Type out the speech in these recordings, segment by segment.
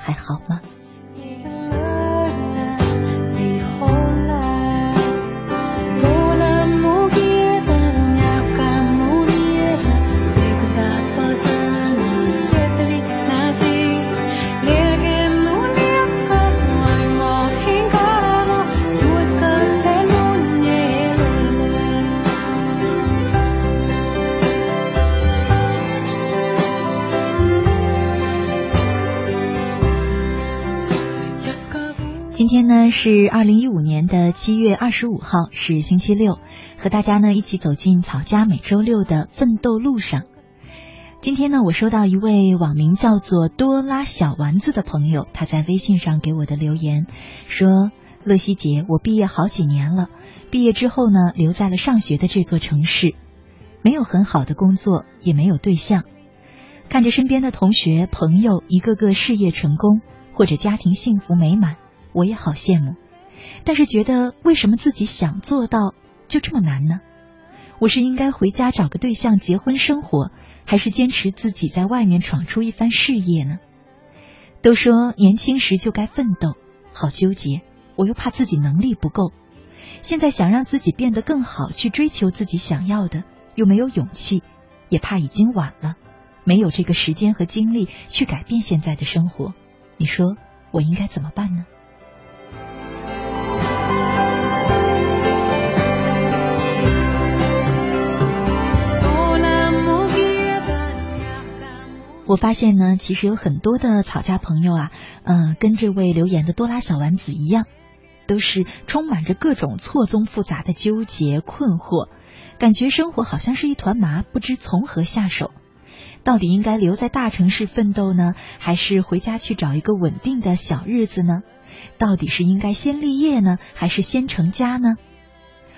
还好吗？今天呢是二零一五年的七月二十五号，是星期六，和大家呢一起走进草家每周六的奋斗路上。今天呢，我收到一位网名叫做多拉小丸子的朋友，他在微信上给我的留言说：“乐西姐，我毕业好几年了，毕业之后呢，留在了上学的这座城市，没有很好的工作，也没有对象，看着身边的同学朋友一个个事业成功或者家庭幸福美满。”我也好羡慕，但是觉得为什么自己想做到就这么难呢？我是应该回家找个对象结婚生活，还是坚持自己在外面闯出一番事业呢？都说年轻时就该奋斗，好纠结，我又怕自己能力不够。现在想让自己变得更好，去追求自己想要的，又没有勇气，也怕已经晚了，没有这个时间和精力去改变现在的生活。你说我应该怎么办呢？我发现呢，其实有很多的草家朋友啊，嗯，跟这位留言的多拉小丸子一样，都是充满着各种错综复杂的纠结困惑，感觉生活好像是一团麻，不知从何下手。到底应该留在大城市奋斗呢，还是回家去找一个稳定的小日子呢？到底是应该先立业呢，还是先成家呢？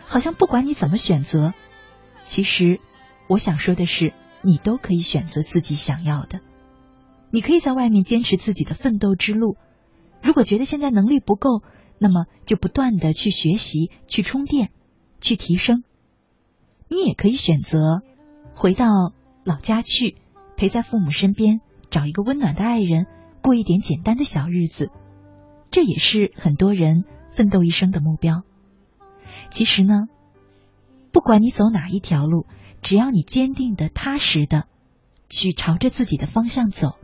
好像不管你怎么选择，其实我想说的是。你都可以选择自己想要的，你可以在外面坚持自己的奋斗之路。如果觉得现在能力不够，那么就不断的去学习、去充电、去提升。你也可以选择回到老家去，陪在父母身边，找一个温暖的爱人，过一点简单的小日子。这也是很多人奋斗一生的目标。其实呢，不管你走哪一条路。只要你坚定的、踏实的去朝着自己的方向走，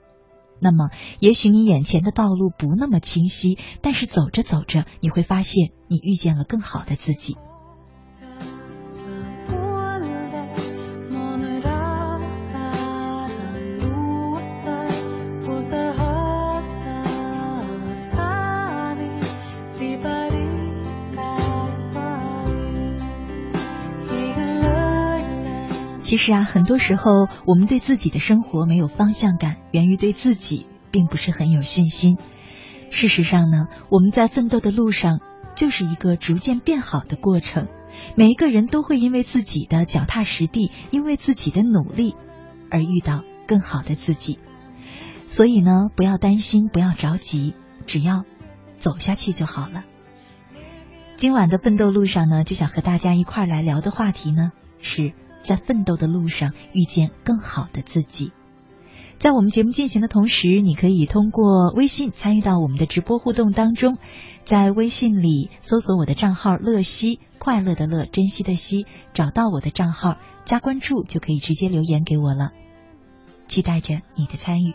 那么也许你眼前的道路不那么清晰，但是走着走着，你会发现你遇见了更好的自己。实啊，很多时候我们对自己的生活没有方向感，源于对自己并不是很有信心。事实上呢，我们在奋斗的路上就是一个逐渐变好的过程。每一个人都会因为自己的脚踏实地，因为自己的努力而遇到更好的自己。所以呢，不要担心，不要着急，只要走下去就好了。今晚的奋斗路上呢，就想和大家一块儿来聊的话题呢是。在奋斗的路上遇见更好的自己。在我们节目进行的同时，你可以通过微信参与到我们的直播互动当中，在微信里搜索我的账号“乐西”，快乐的乐，珍惜的惜，找到我的账号加关注，就可以直接留言给我了。期待着你的参与。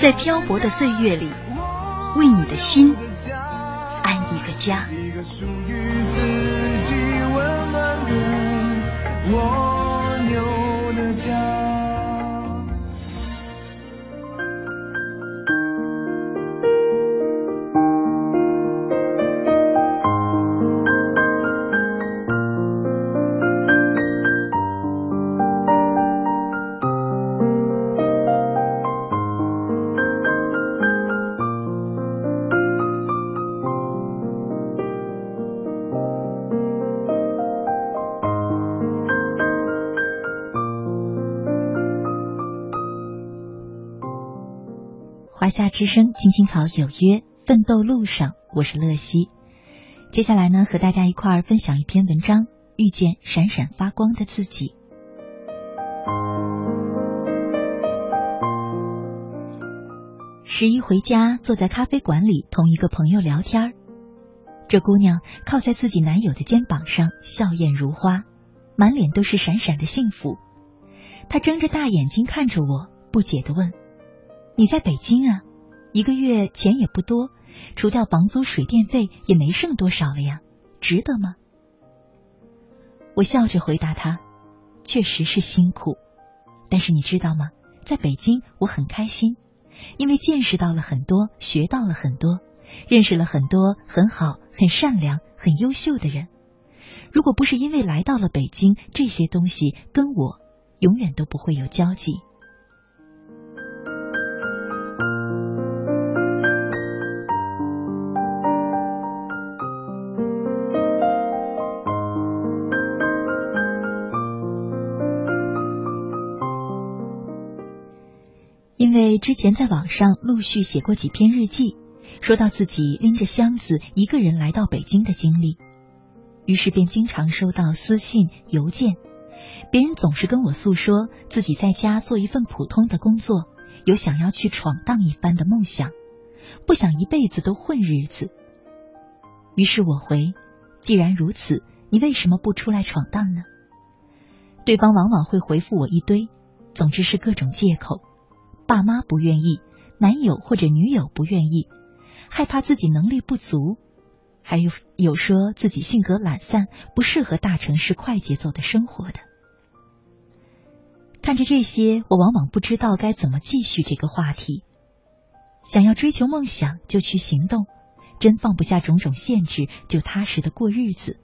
在漂泊的岁月里，为你的心安一个家。华夏之声，青青草有约，奋斗路上，我是乐西。接下来呢，和大家一块儿分享一篇文章，遇见闪闪发光的自己。十一回家，坐在咖啡馆里，同一个朋友聊天这姑娘靠在自己男友的肩膀上，笑靥如花，满脸都是闪闪的幸福。她睁着大眼睛看着我，不解的问。你在北京啊，一个月钱也不多，除掉房租水电费也没剩多少了呀，值得吗？我笑着回答他，确实是辛苦，但是你知道吗？在北京我很开心，因为见识到了很多，学到了很多，认识了很多很好、很善良、很优秀的人。如果不是因为来到了北京，这些东西跟我永远都不会有交集。之前在网上陆续写过几篇日记，说到自己拎着箱子一个人来到北京的经历，于是便经常收到私信、邮件，别人总是跟我诉说自己在家做一份普通的工作，有想要去闯荡一番的梦想，不想一辈子都混日子。于是我回：既然如此，你为什么不出来闯荡呢？对方往往会回复我一堆，总之是各种借口。爸妈不愿意，男友或者女友不愿意，害怕自己能力不足，还有有说自己性格懒散，不适合大城市快节奏的生活的。看着这些，我往往不知道该怎么继续这个话题。想要追求梦想，就去行动；真放不下种种限制，就踏实的过日子。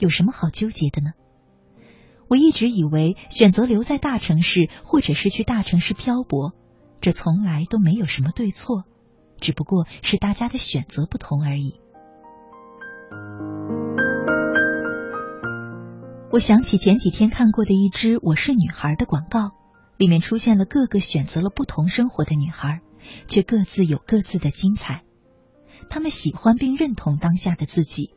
有什么好纠结的呢？我一直以为选择留在大城市，或者是去大城市漂泊。这从来都没有什么对错，只不过是大家的选择不同而已。我想起前几天看过的一支《我是女孩》的广告，里面出现了各个选择了不同生活的女孩，却各自有各自的精彩。她们喜欢并认同当下的自己。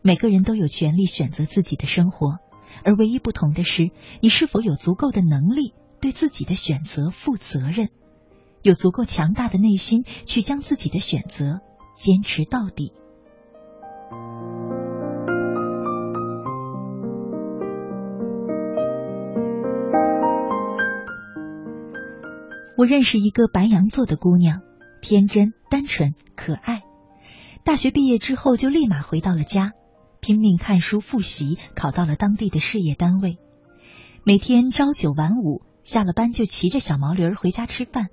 每个人都有权利选择自己的生活，而唯一不同的是，你是否有足够的能力。对自己的选择负责任，有足够强大的内心去将自己的选择坚持到底。我认识一个白羊座的姑娘，天真、单纯、可爱。大学毕业之后就立马回到了家，拼命看书复习，考到了当地的事业单位，每天朝九晚五。下了班就骑着小毛驴回家吃饭，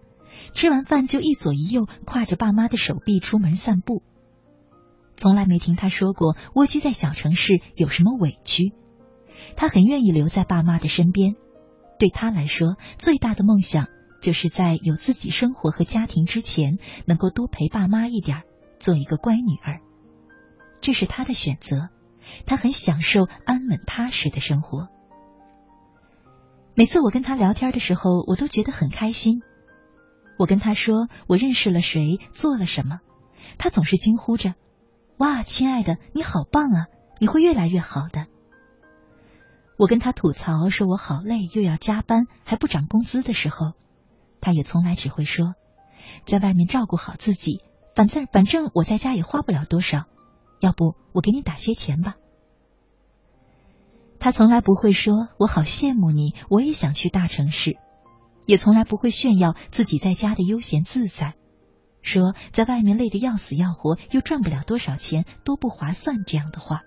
吃完饭就一左一右挎着爸妈的手臂出门散步。从来没听他说过蜗居在小城市有什么委屈，他很愿意留在爸妈的身边。对他来说，最大的梦想就是在有自己生活和家庭之前，能够多陪爸妈一点，做一个乖女儿。这是他的选择，他很享受安稳踏实的生活。每次我跟他聊天的时候，我都觉得很开心。我跟他说我认识了谁，做了什么，他总是惊呼着：“哇，亲爱的，你好棒啊！你会越来越好的。”我跟他吐槽说我好累，又要加班，还不涨工资的时候，他也从来只会说：“在外面照顾好自己，反正反正我在家也花不了多少，要不我给你打些钱吧。”他从来不会说“我好羡慕你，我也想去大城市”，也从来不会炫耀自己在家的悠闲自在，说在外面累得要死要活，又赚不了多少钱，多不划算这样的话。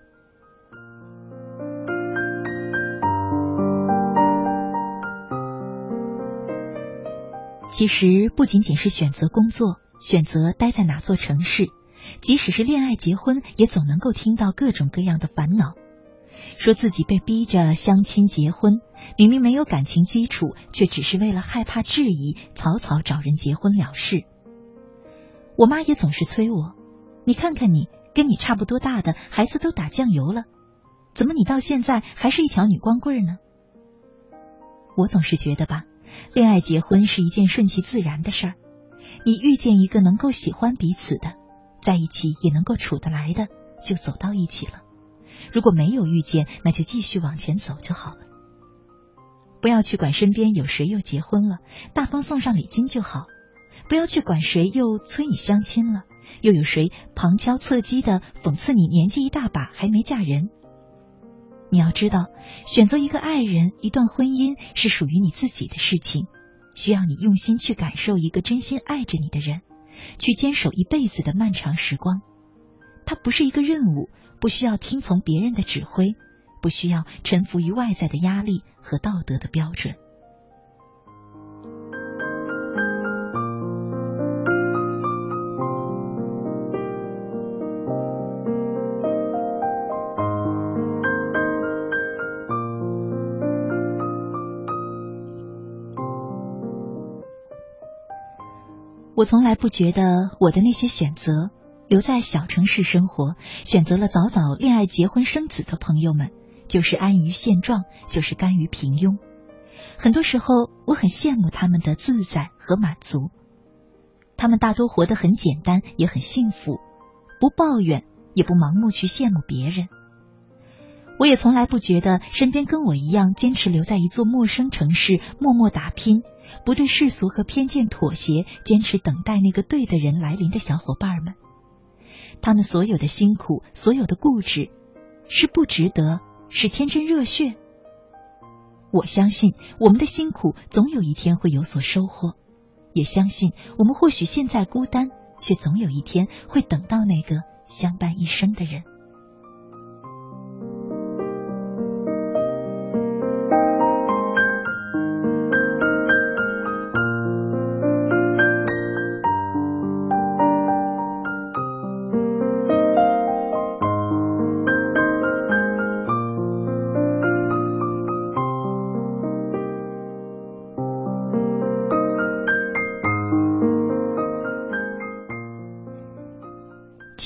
其实不仅仅是选择工作，选择待在哪座城市，即使是恋爱结婚，也总能够听到各种各样的烦恼。说自己被逼着相亲结婚，明明没有感情基础，却只是为了害怕质疑，草草找人结婚了事。我妈也总是催我：“你看看你，跟你差不多大的孩子都打酱油了，怎么你到现在还是一条女光棍呢？”我总是觉得吧，恋爱结婚是一件顺其自然的事儿，你遇见一个能够喜欢彼此的，在一起也能够处得来的，就走到一起了。如果没有遇见，那就继续往前走就好了。不要去管身边有谁又结婚了，大方送上礼金就好。不要去管谁又催你相亲了，又有谁旁敲侧击的讽刺你年纪一大把还没嫁人。你要知道，选择一个爱人、一段婚姻是属于你自己的事情，需要你用心去感受一个真心爱着你的人，去坚守一辈子的漫长时光。它不是一个任务，不需要听从别人的指挥，不需要臣服于外在的压力和道德的标准。我从来不觉得我的那些选择，留在小城市生活，选择了早早恋爱、结婚、生子的朋友们，就是安于现状，就是甘于平庸。很多时候，我很羡慕他们的自在和满足。他们大多活得很简单，也很幸福，不抱怨，也不盲目去羡慕别人。我也从来不觉得身边跟我一样坚持留在一座陌生城市默默打拼，不对世俗和偏见妥协，坚持等待那个对的人来临的小伙伴们，他们所有的辛苦，所有的固执，是不值得，是天真热血。我相信我们的辛苦总有一天会有所收获，也相信我们或许现在孤单，却总有一天会等到那个相伴一生的人。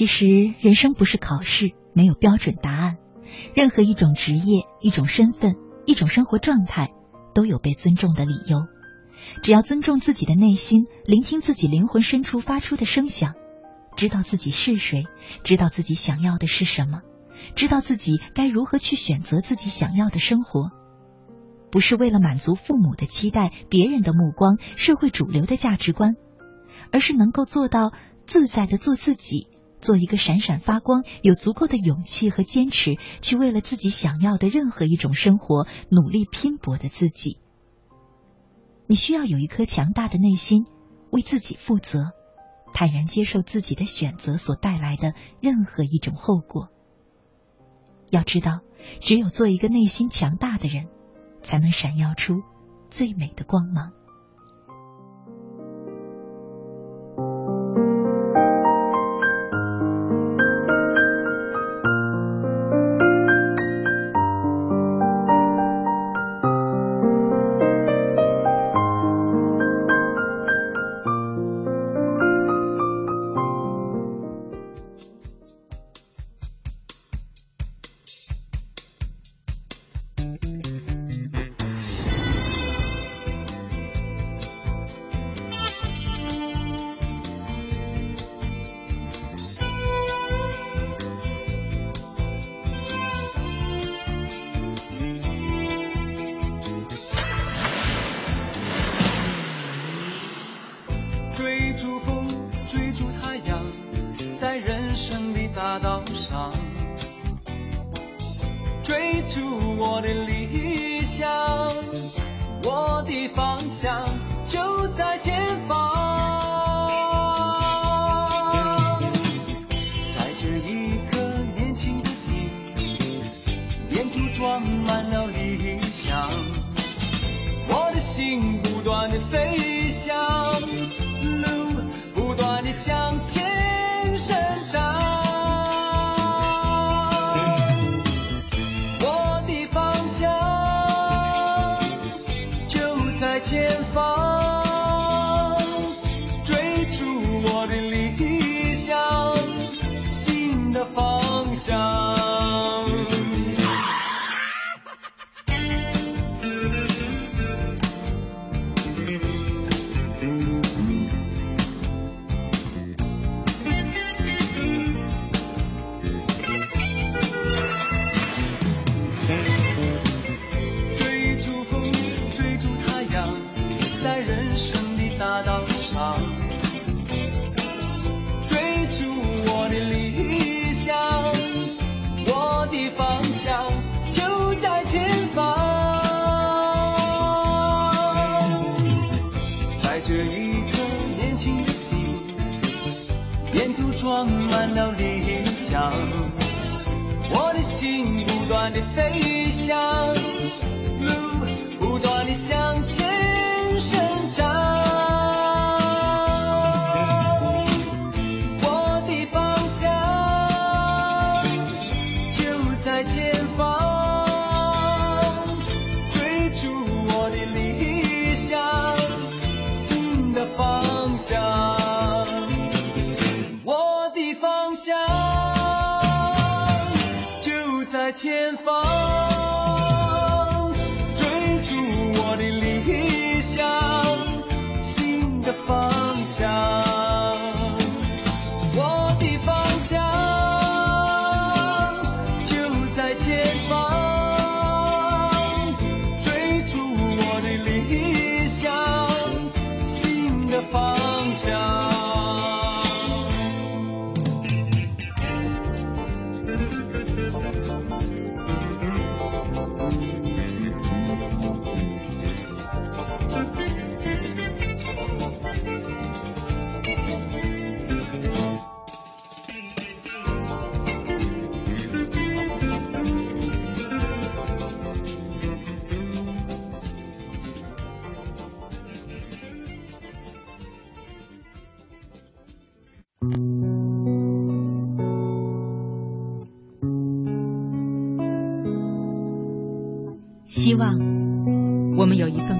其实，人生不是考试，没有标准答案。任何一种职业、一种身份、一种生活状态，都有被尊重的理由。只要尊重自己的内心，聆听自己灵魂深处发出的声响，知道自己是谁，知道自己想要的是什么，知道自己该如何去选择自己想要的生活，不是为了满足父母的期待、别人的目光、社会主流的价值观，而是能够做到自在的做自己。做一个闪闪发光、有足够的勇气和坚持，去为了自己想要的任何一种生活努力拼搏的自己。你需要有一颗强大的内心，为自己负责，坦然接受自己的选择所带来的任何一种后果。要知道，只有做一个内心强大的人，才能闪耀出最美的光芒。心不断的飞翔，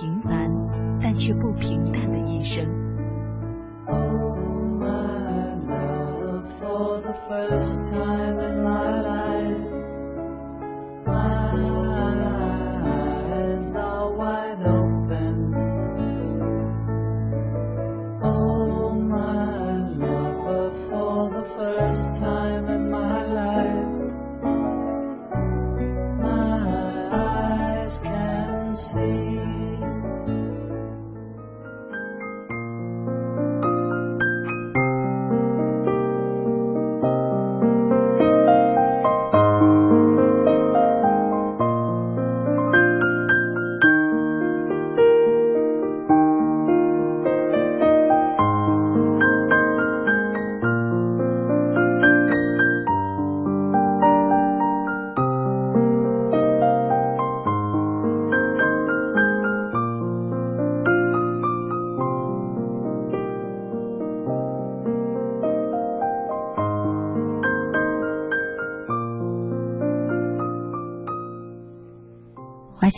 平凡，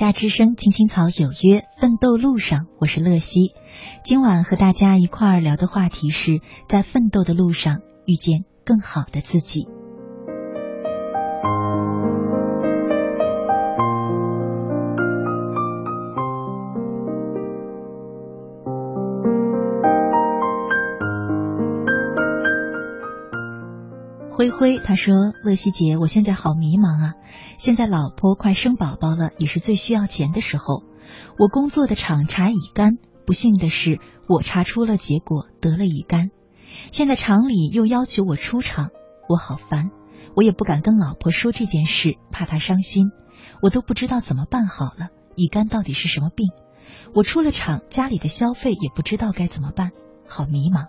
家之声，青青草有约，奋斗路上，我是乐西。今晚和大家一块儿聊的话题是在奋斗的路上遇见更好的自己。他说：“乐西姐，我现在好迷茫啊！现在老婆快生宝宝了，也是最需要钱的时候。我工作的厂查乙肝，不幸的是我查出了结果，得了乙肝。现在厂里又要求我出厂，我好烦，我也不敢跟老婆说这件事，怕她伤心。我都不知道怎么办好了。乙肝到底是什么病？我出了厂，家里的消费也不知道该怎么办，好迷茫。”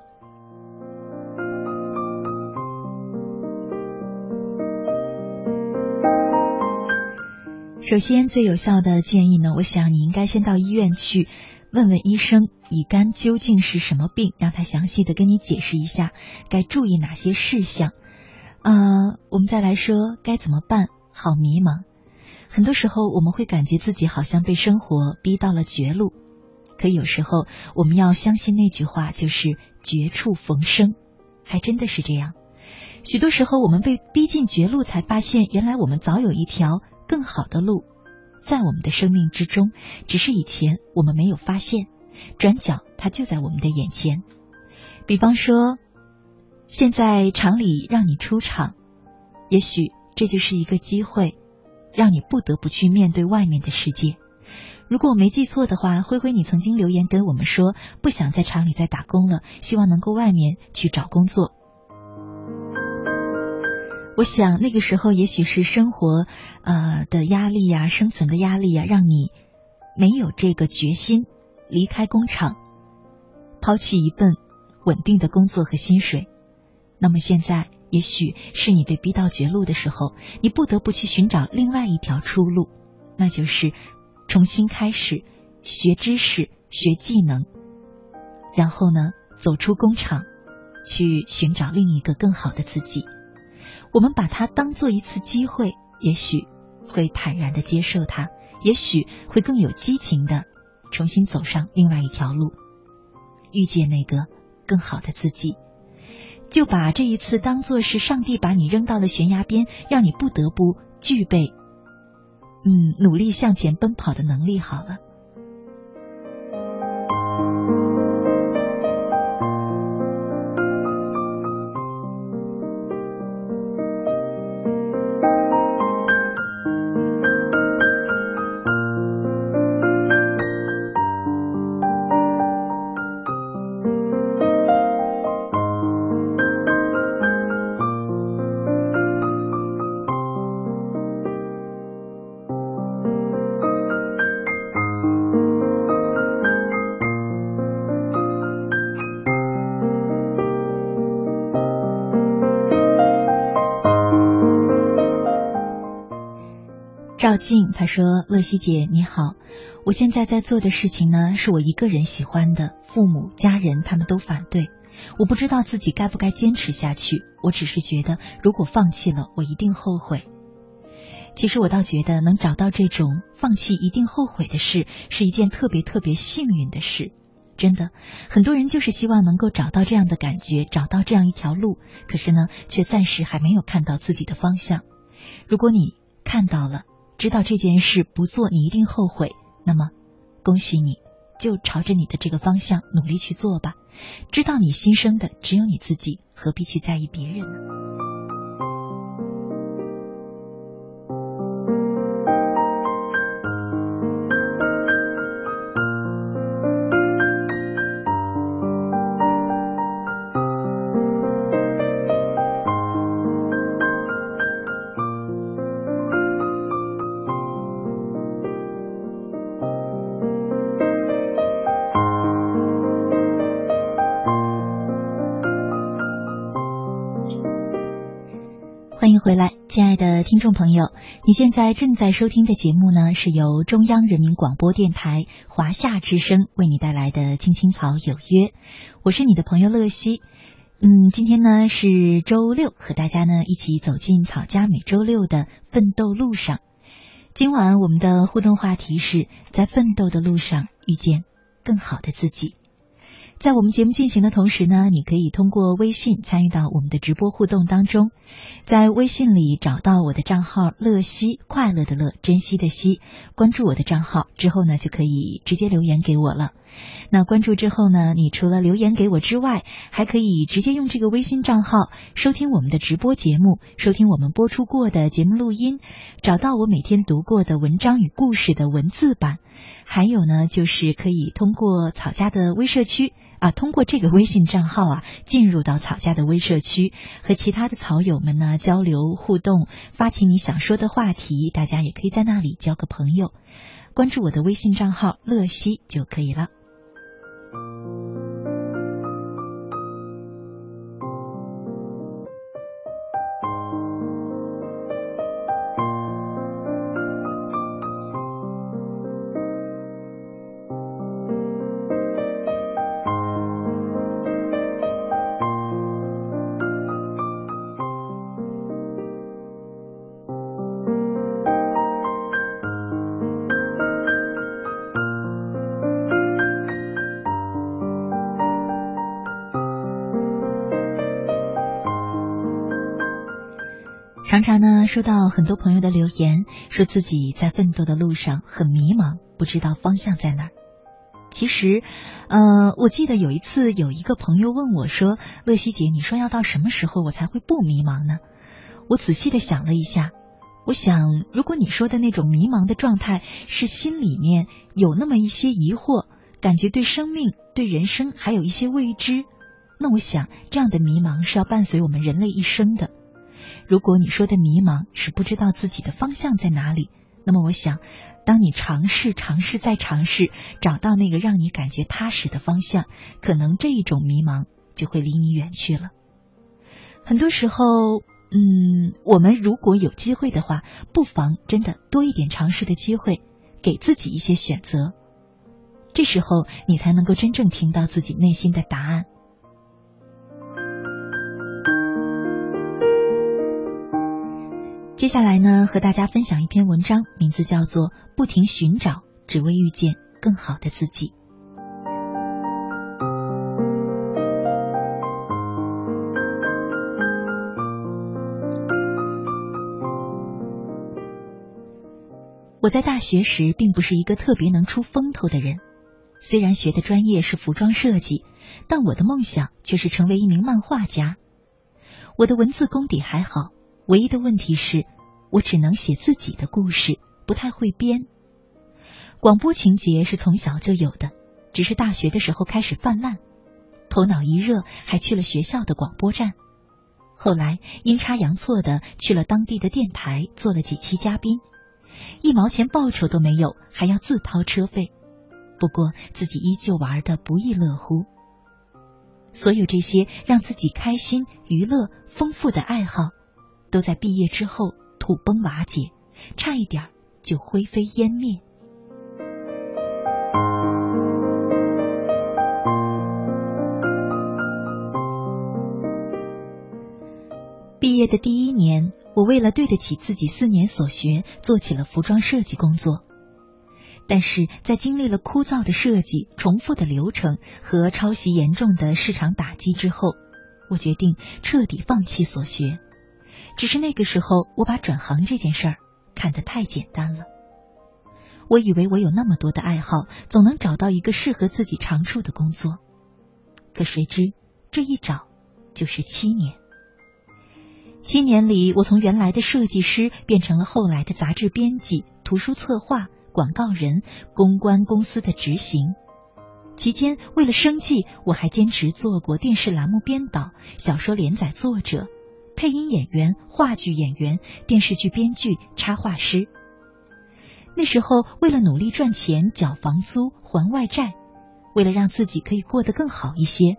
首先，最有效的建议呢，我想你应该先到医院去问问医生，乙肝究竟是什么病，让他详细的跟你解释一下该注意哪些事项。呃，我们再来说该怎么办，好迷茫。很多时候我们会感觉自己好像被生活逼到了绝路，可有时候我们要相信那句话，就是绝处逢生，还真的是这样。许多时候我们被逼进绝路，才发现原来我们早有一条。更好的路，在我们的生命之中，只是以前我们没有发现，转角它就在我们的眼前。比方说，现在厂里让你出厂，也许这就是一个机会，让你不得不去面对外面的世界。如果我没记错的话，灰灰，你曾经留言跟我们说，不想在厂里再打工了，希望能够外面去找工作。我想那个时候，也许是生活呃的压力呀，生存的压力呀，让你没有这个决心离开工厂，抛弃一份稳定的工作和薪水。那么现在，也许是你被逼到绝路的时候，你不得不去寻找另外一条出路，那就是重新开始学知识、学技能，然后呢，走出工厂，去寻找另一个更好的自己。我们把它当做一次机会，也许会坦然的接受它，也许会更有激情的重新走上另外一条路，遇见那个更好的自己。就把这一次当做是上帝把你扔到了悬崖边，让你不得不具备，嗯，努力向前奔跑的能力好了。赵静他说：“乐西姐你好，我现在在做的事情呢，是我一个人喜欢的，父母家人他们都反对，我不知道自己该不该坚持下去。我只是觉得，如果放弃了，我一定后悔。其实我倒觉得，能找到这种放弃一定后悔的事，是一件特别特别幸运的事。真的，很多人就是希望能够找到这样的感觉，找到这样一条路，可是呢，却暂时还没有看到自己的方向。如果你看到了。”知道这件事不做你一定后悔，那么恭喜你，就朝着你的这个方向努力去做吧。知道你心声的只有你自己，何必去在意别人呢？亲爱的听众朋友，你现在正在收听的节目呢，是由中央人民广播电台华夏之声为你带来的《青青草有约》，我是你的朋友乐西。嗯，今天呢是周六，和大家呢一起走进草家每周六的奋斗路上。今晚我们的互动话题是在奋斗的路上遇见更好的自己。在我们节目进行的同时呢，你可以通过微信参与到我们的直播互动当中，在微信里找到我的账号“乐西”，快乐的乐，珍惜的惜，关注我的账号之后呢，就可以直接留言给我了。那关注之后呢，你除了留言给我之外，还可以直接用这个微信账号收听我们的直播节目，收听我们播出过的节目录音，找到我每天读过的文章与故事的文字版。还有呢，就是可以通过草家的微社区啊，通过这个微信账号啊，进入到草家的微社区，和其他的草友们呢交流互动，发起你想说的话题，大家也可以在那里交个朋友。关注我的微信账号乐西就可以了。thank you 常常呢，收到很多朋友的留言，说自己在奋斗的路上很迷茫，不知道方向在哪儿。其实，呃，我记得有一次有一个朋友问我说：“乐西姐，你说要到什么时候我才会不迷茫呢？”我仔细的想了一下，我想，如果你说的那种迷茫的状态是心里面有那么一些疑惑，感觉对生命、对人生还有一些未知，那我想这样的迷茫是要伴随我们人类一生的。如果你说的迷茫是不知道自己的方向在哪里，那么我想，当你尝试、尝试再尝试，找到那个让你感觉踏实的方向，可能这一种迷茫就会离你远去了。很多时候，嗯，我们如果有机会的话，不妨真的多一点尝试的机会，给自己一些选择，这时候你才能够真正听到自己内心的答案。接下来呢，和大家分享一篇文章，名字叫做《不停寻找，只为遇见更好的自己》。我在大学时并不是一个特别能出风头的人，虽然学的专业是服装设计，但我的梦想却是成为一名漫画家。我的文字功底还好。唯一的问题是，我只能写自己的故事，不太会编。广播情节是从小就有的，只是大学的时候开始泛滥，头脑一热还去了学校的广播站，后来阴差阳错的去了当地的电台做了几期嘉宾，一毛钱报酬都没有，还要自掏车费。不过自己依旧玩的不亦乐乎。所有这些让自己开心、娱乐、丰富的爱好。都在毕业之后土崩瓦解，差一点就灰飞烟灭。毕业的第一年，我为了对得起自己四年所学，做起了服装设计工作。但是在经历了枯燥的设计、重复的流程和抄袭严重的市场打击之后，我决定彻底放弃所学。只是那个时候，我把转行这件事儿看得太简单了。我以为我有那么多的爱好，总能找到一个适合自己长处的工作。可谁知这一找就是七年。七年里，我从原来的设计师变成了后来的杂志编辑、图书策划、广告人、公关公司的执行。期间，为了生计，我还兼职做过电视栏目编导、小说连载作者。配音演员、话剧演员、电视剧编剧、插画师。那时候，为了努力赚钱、缴房租、还外债，为了让自己可以过得更好一些，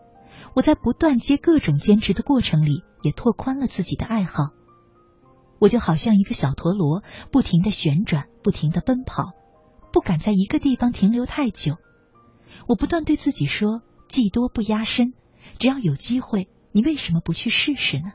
我在不断接各种兼职的过程里，也拓宽了自己的爱好。我就好像一个小陀螺，不停的旋转，不停的奔跑，不敢在一个地方停留太久。我不断对自己说：“技多不压身，只要有机会，你为什么不去试试呢？”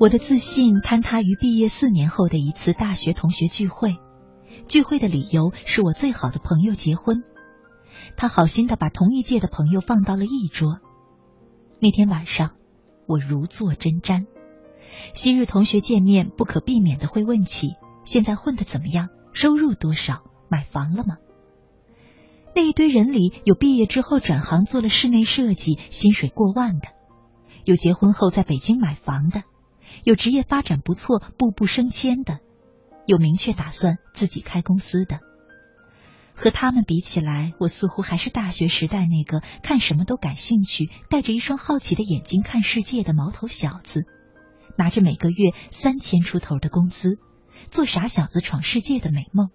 我的自信坍塌于毕业四年后的一次大学同学聚会。聚会的理由是我最好的朋友结婚，他好心的把同一届的朋友放到了一桌。那天晚上，我如坐针毡。昔日同学见面，不可避免的会问起现在混的怎么样，收入多少，买房了吗？那一堆人里有毕业之后转行做了室内设计，薪水过万的，有结婚后在北京买房的。有职业发展不错、步步升迁的，有明确打算自己开公司的。和他们比起来，我似乎还是大学时代那个看什么都感兴趣、带着一双好奇的眼睛看世界的毛头小子，拿着每个月三千出头的工资，做傻小子闯世界的美梦。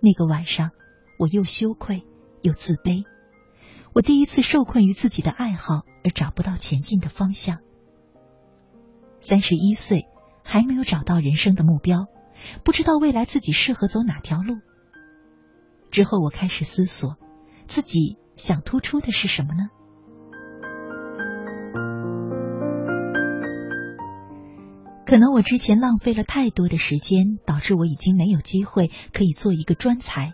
那个晚上，我又羞愧又自卑，我第一次受困于自己的爱好而找不到前进的方向。三十一岁，还没有找到人生的目标，不知道未来自己适合走哪条路。之后，我开始思索，自己想突出的是什么呢？可能我之前浪费了太多的时间，导致我已经没有机会可以做一个专才。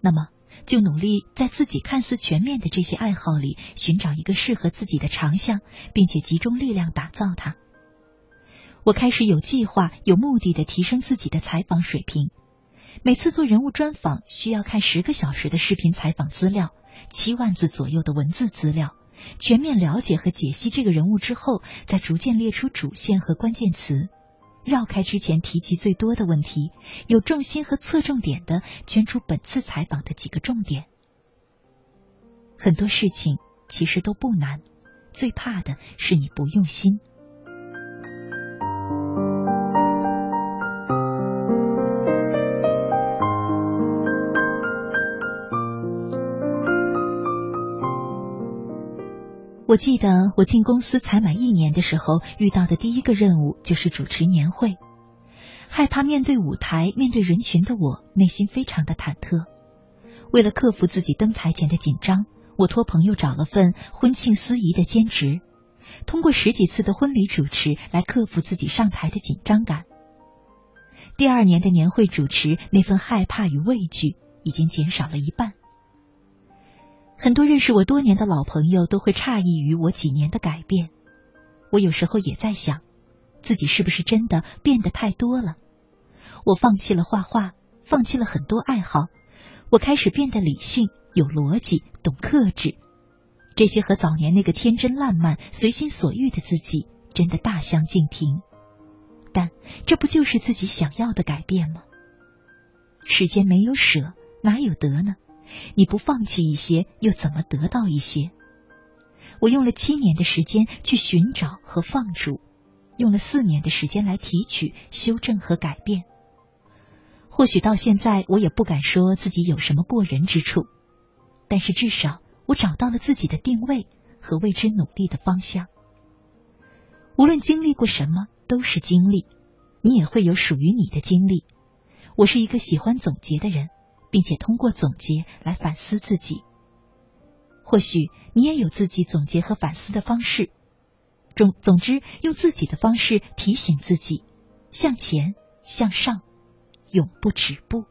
那么，就努力在自己看似全面的这些爱好里寻找一个适合自己的长项，并且集中力量打造它。我开始有计划、有目的的提升自己的采访水平。每次做人物专访，需要看十个小时的视频采访资料，七万字左右的文字资料，全面了解和解析这个人物之后，再逐渐列出主线和关键词，绕开之前提及最多的问题，有重心和侧重点的圈出本次采访的几个重点。很多事情其实都不难，最怕的是你不用心。我记得我进公司才满一年的时候，遇到的第一个任务就是主持年会。害怕面对舞台、面对人群的我，内心非常的忐忑。为了克服自己登台前的紧张，我托朋友找了份婚庆司仪的兼职，通过十几次的婚礼主持来克服自己上台的紧张感。第二年的年会主持，那份害怕与畏惧已经减少了一半。很多认识我多年的老朋友都会诧异于我几年的改变。我有时候也在想，自己是不是真的变得太多了？我放弃了画画，放弃了很多爱好，我开始变得理性、有逻辑、懂克制。这些和早年那个天真烂漫、随心所欲的自己真的大相径庭。但这不就是自己想要的改变吗？世间没有舍，哪有得呢？你不放弃一些，又怎么得到一些？我用了七年的时间去寻找和放逐，用了四年的时间来提取、修正和改变。或许到现在，我也不敢说自己有什么过人之处，但是至少我找到了自己的定位和为之努力的方向。无论经历过什么，都是经历，你也会有属于你的经历。我是一个喜欢总结的人。并且通过总结来反思自己。或许你也有自己总结和反思的方式。总总之，用自己的方式提醒自己，向前向上，永不止步。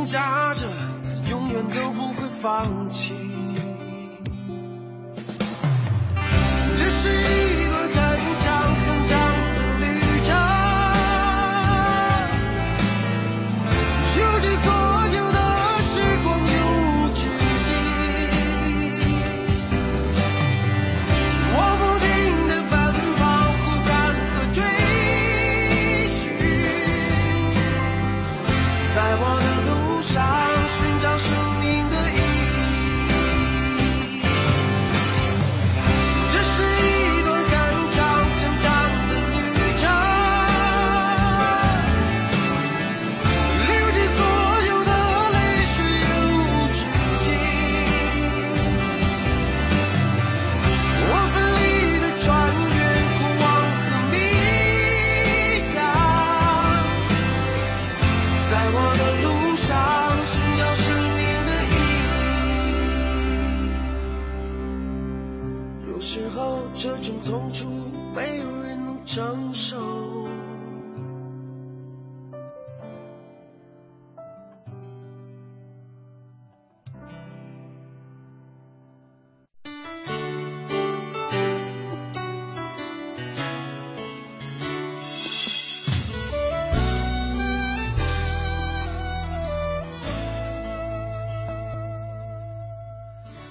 挣扎着，永远都不会放弃。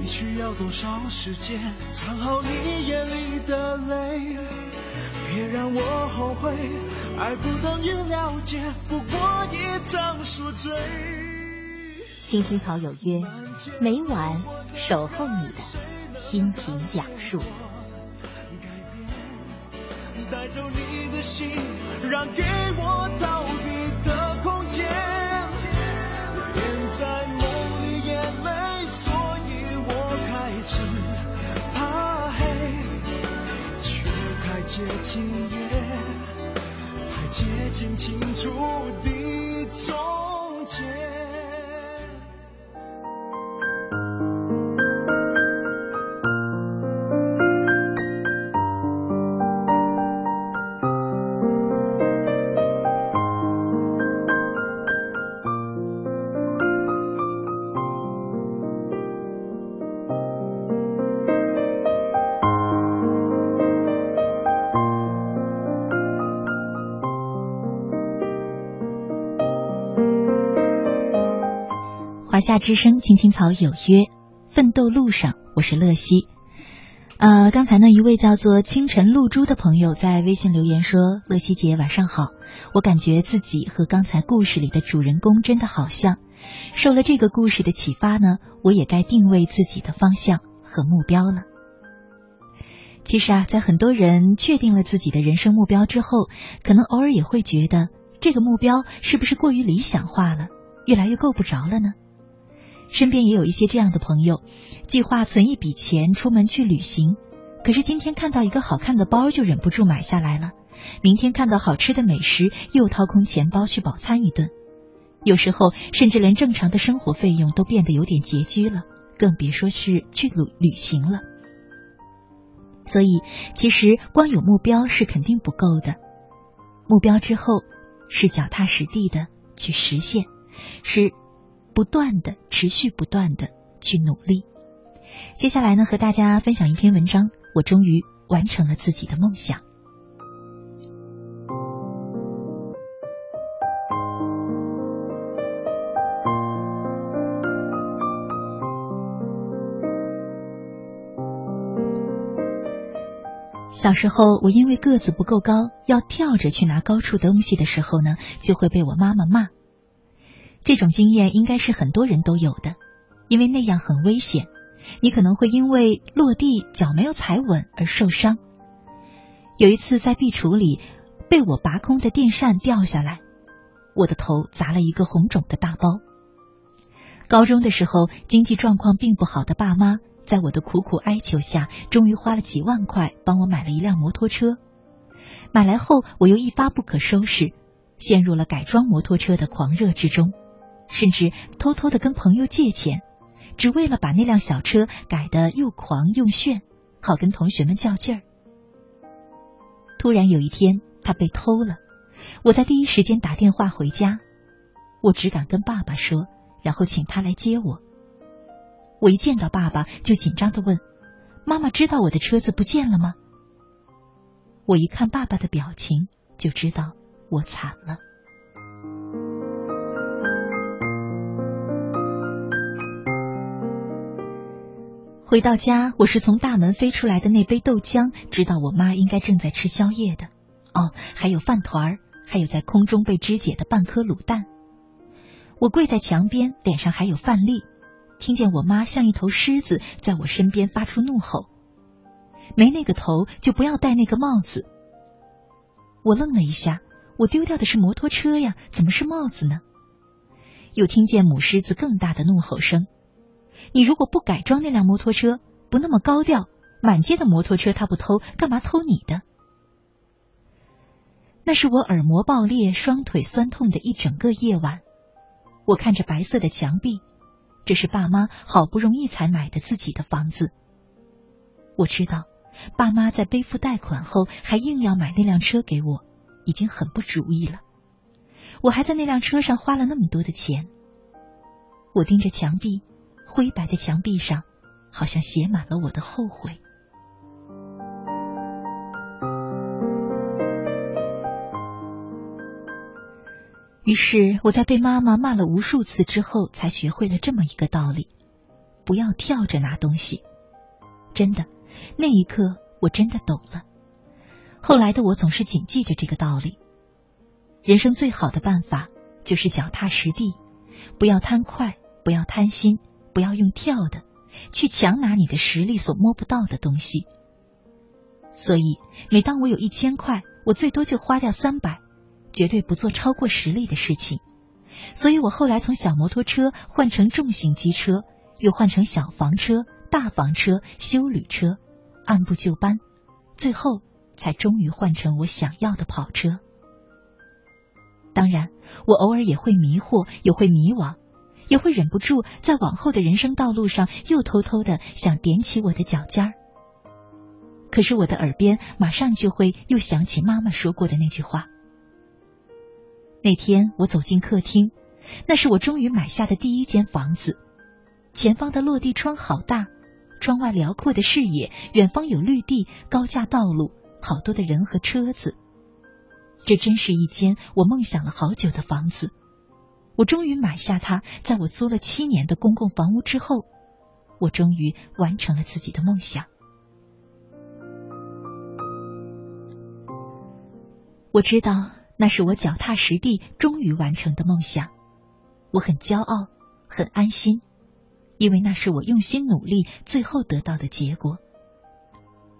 你需要多少时间藏好你眼里的泪？别让我后悔，爱不等于了解，不过一场宿醉。青青草有约，每晚守候你的心情讲述。带走你的心，让给我逃避的空间。连在是怕黑，却太接近夜，太接近清楚的终结。华夏之声，青青草有约，奋斗路上，我是乐西。呃，刚才呢，一位叫做清晨露珠的朋友在微信留言说：“乐西姐晚上好，我感觉自己和刚才故事里的主人公真的好像。受了这个故事的启发呢，我也该定位自己的方向和目标了。其实啊，在很多人确定了自己的人生目标之后，可能偶尔也会觉得这个目标是不是过于理想化了，越来越够不着了呢？”身边也有一些这样的朋友，计划存一笔钱出门去旅行，可是今天看到一个好看的包就忍不住买下来了，明天看到好吃的美食又掏空钱包去饱餐一顿，有时候甚至连正常的生活费用都变得有点拮据了，更别说是去旅旅行了。所以，其实光有目标是肯定不够的，目标之后是脚踏实地的去实现，是。不断的、持续不断的去努力。接下来呢，和大家分享一篇文章。我终于完成了自己的梦想。小时候，我因为个子不够高，要跳着去拿高处东西的时候呢，就会被我妈妈骂。这种经验应该是很多人都有的，因为那样很危险，你可能会因为落地脚没有踩稳而受伤。有一次在壁橱里，被我拔空的电扇掉下来，我的头砸了一个红肿的大包。高中的时候，经济状况并不好的爸妈。在我的苦苦哀求下，终于花了几万块帮我买了一辆摩托车。买来后，我又一发不可收拾，陷入了改装摩托车的狂热之中，甚至偷偷的跟朋友借钱，只为了把那辆小车改得又狂又炫，好跟同学们较劲儿。突然有一天，它被偷了，我在第一时间打电话回家，我只敢跟爸爸说，然后请他来接我。我一见到爸爸，就紧张的问：“妈妈知道我的车子不见了吗？”我一看爸爸的表情，就知道我惨了。回到家，我是从大门飞出来的那杯豆浆，知道我妈应该正在吃宵夜的。哦，还有饭团儿，还有在空中被肢解的半颗卤蛋。我跪在墙边，脸上还有饭粒。听见我妈像一头狮子在我身边发出怒吼：“没那个头就不要戴那个帽子。”我愣了一下，我丢掉的是摩托车呀，怎么是帽子呢？又听见母狮子更大的怒吼声：“你如果不改装那辆摩托车，不那么高调，满街的摩托车他不偷，干嘛偷你的？”那是我耳膜爆裂、双腿酸痛的一整个夜晚。我看着白色的墙壁。这是爸妈好不容易才买的自己的房子。我知道，爸妈在背负贷款后还硬要买那辆车给我，已经很不主意了。我还在那辆车上花了那么多的钱。我盯着墙壁，灰白的墙壁上，好像写满了我的后悔。于是我在被妈妈骂了无数次之后，才学会了这么一个道理：不要跳着拿东西。真的，那一刻我真的懂了。后来的我总是谨记着这个道理。人生最好的办法就是脚踏实地，不要贪快，不要贪心，不要用跳的去强拿你的实力所摸不到的东西。所以，每当我有一千块，我最多就花掉三百。绝对不做超过实力的事情，所以我后来从小摩托车换成重型机车，又换成小房车、大房车、修旅车，按部就班，最后才终于换成我想要的跑车。当然，我偶尔也会迷惑，也会迷惘，也会忍不住在往后的人生道路上又偷偷的想踮起我的脚尖儿。可是我的耳边马上就会又想起妈妈说过的那句话。那天我走进客厅，那是我终于买下的第一间房子。前方的落地窗好大，窗外辽阔的视野，远方有绿地、高架道路，好多的人和车子。这真是一间我梦想了好久的房子。我终于买下它，在我租了七年的公共房屋之后，我终于完成了自己的梦想。我知道。那是我脚踏实地终于完成的梦想，我很骄傲，很安心，因为那是我用心努力最后得到的结果。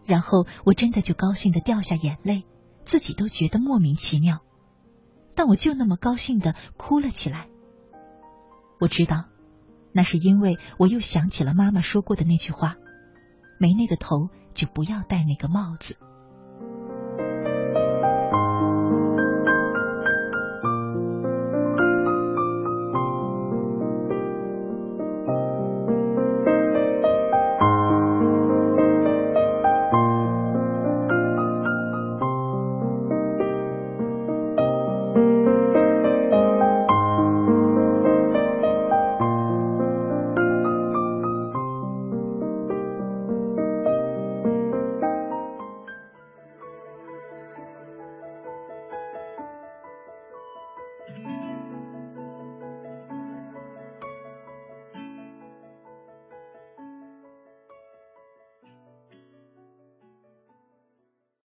然后我真的就高兴的掉下眼泪，自己都觉得莫名其妙，但我就那么高兴的哭了起来。我知道，那是因为我又想起了妈妈说过的那句话：没那个头就不要戴那个帽子。